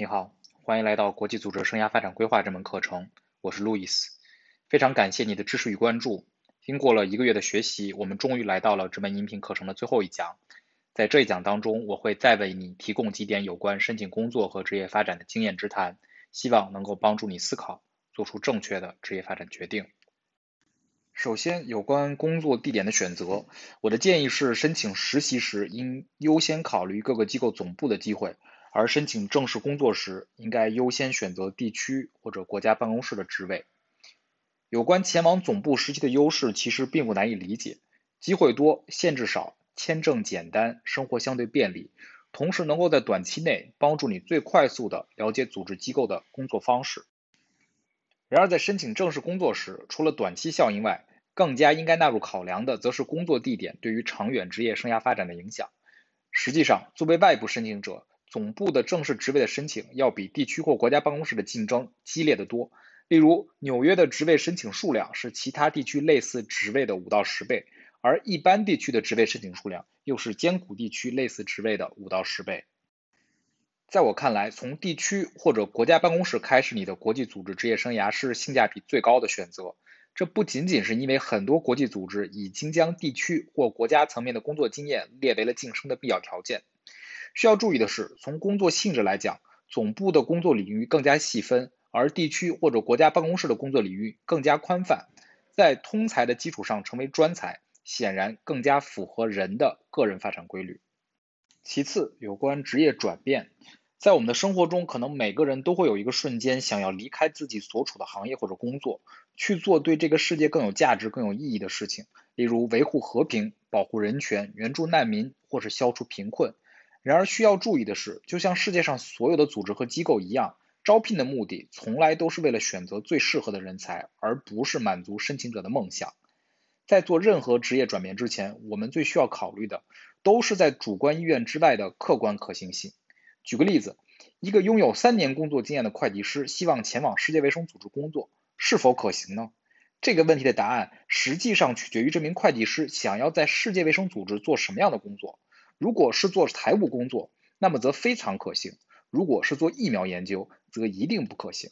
你好，欢迎来到国际组织生涯发展规划这门课程，我是路易斯。非常感谢你的支持与关注。经过了一个月的学习，我们终于来到了这门音频课程的最后一讲。在这一讲当中，我会再为你提供几点有关申请工作和职业发展的经验之谈，希望能够帮助你思考，做出正确的职业发展决定。首先，有关工作地点的选择，我的建议是，申请实习时应优先考虑各个机构总部的机会，而申请正式工作时，应该优先选择地区或者国家办公室的职位。有关前往总部实习的优势，其实并不难以理解：机会多，限制少，签证简单，生活相对便利，同时能够在短期内帮助你最快速的了解组织机构的工作方式。然而，在申请正式工作时，除了短期效应外，更加应该纳入考量的，则是工作地点对于长远职业生涯发展的影响。实际上，作为外部申请者，总部的正式职位的申请要比地区或国家办公室的竞争激烈得多。例如，纽约的职位申请数量是其他地区类似职位的五到十倍，而一般地区的职位申请数量又是艰苦地区类似职位的五到十倍。在我看来，从地区或者国家办公室开始你的国际组织职业生涯是性价比最高的选择。这不仅仅是因为很多国际组织已经将地区或国家层面的工作经验列为了晋升的必要条件。需要注意的是，从工作性质来讲，总部的工作领域更加细分，而地区或者国家办公室的工作领域更加宽泛。在通才的基础上成为专才，显然更加符合人的个人发展规律。其次，有关职业转变，在我们的生活中，可能每个人都会有一个瞬间想要离开自己所处的行业或者工作，去做对这个世界更有价值、更有意义的事情，例如维护和平、保护人权、援助难民，或是消除贫困。然而，需要注意的是，就像世界上所有的组织和机构一样，招聘的目的从来都是为了选择最适合的人才，而不是满足申请者的梦想。在做任何职业转变之前，我们最需要考虑的。都是在主观意愿之外的客观可行性。举个例子，一个拥有三年工作经验的会计师希望前往世界卫生组织工作，是否可行呢？这个问题的答案实际上取决于这名会计师想要在世界卫生组织做什么样的工作。如果是做财务工作，那么则非常可行；如果是做疫苗研究，则一定不可行。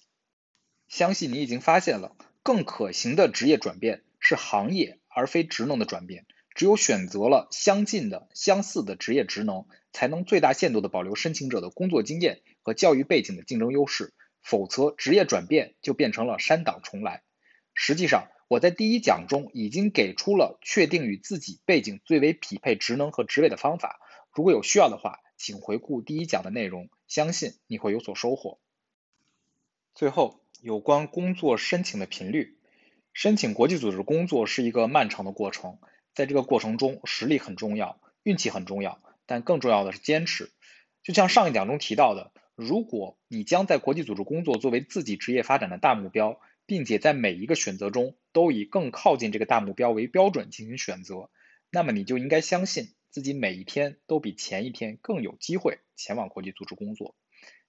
相信你已经发现了，更可行的职业转变是行业而非职能的转变。只有选择了相近的、相似的职业职能，才能最大限度地保留申请者的工作经验和教育背景的竞争优势。否则，职业转变就变成了删档重来。实际上，我在第一讲中已经给出了确定与自己背景最为匹配职能和职位的方法。如果有需要的话，请回顾第一讲的内容，相信你会有所收获。最后，有关工作申请的频率，申请国际组织工作是一个漫长的过程。在这个过程中，实力很重要，运气很重要，但更重要的是坚持。就像上一讲中提到的，如果你将在国际组织工作作为自己职业发展的大目标，并且在每一个选择中都以更靠近这个大目标为标准进行选择，那么你就应该相信自己每一天都比前一天更有机会前往国际组织工作。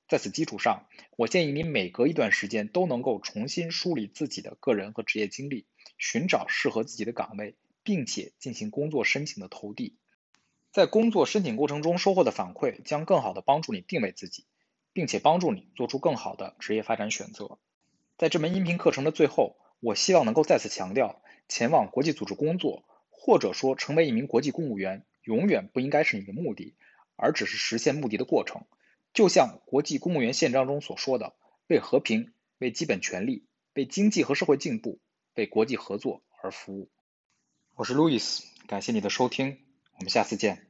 在此基础上，我建议你每隔一段时间都能够重新梳理自己的个人和职业经历，寻找适合自己的岗位。并且进行工作申请的投递，在工作申请过程中收获的反馈将更好的帮助你定位自己，并且帮助你做出更好的职业发展选择。在这门音频课程的最后，我希望能够再次强调，前往国际组织工作，或者说成为一名国际公务员，永远不应该是你的目的，而只是实现目的的过程。就像国际公务员宪章中所说的，为和平、为基本权利、为经济和社会进步、为国际合作而服务。我是路易斯，感谢你的收听，我们下次见。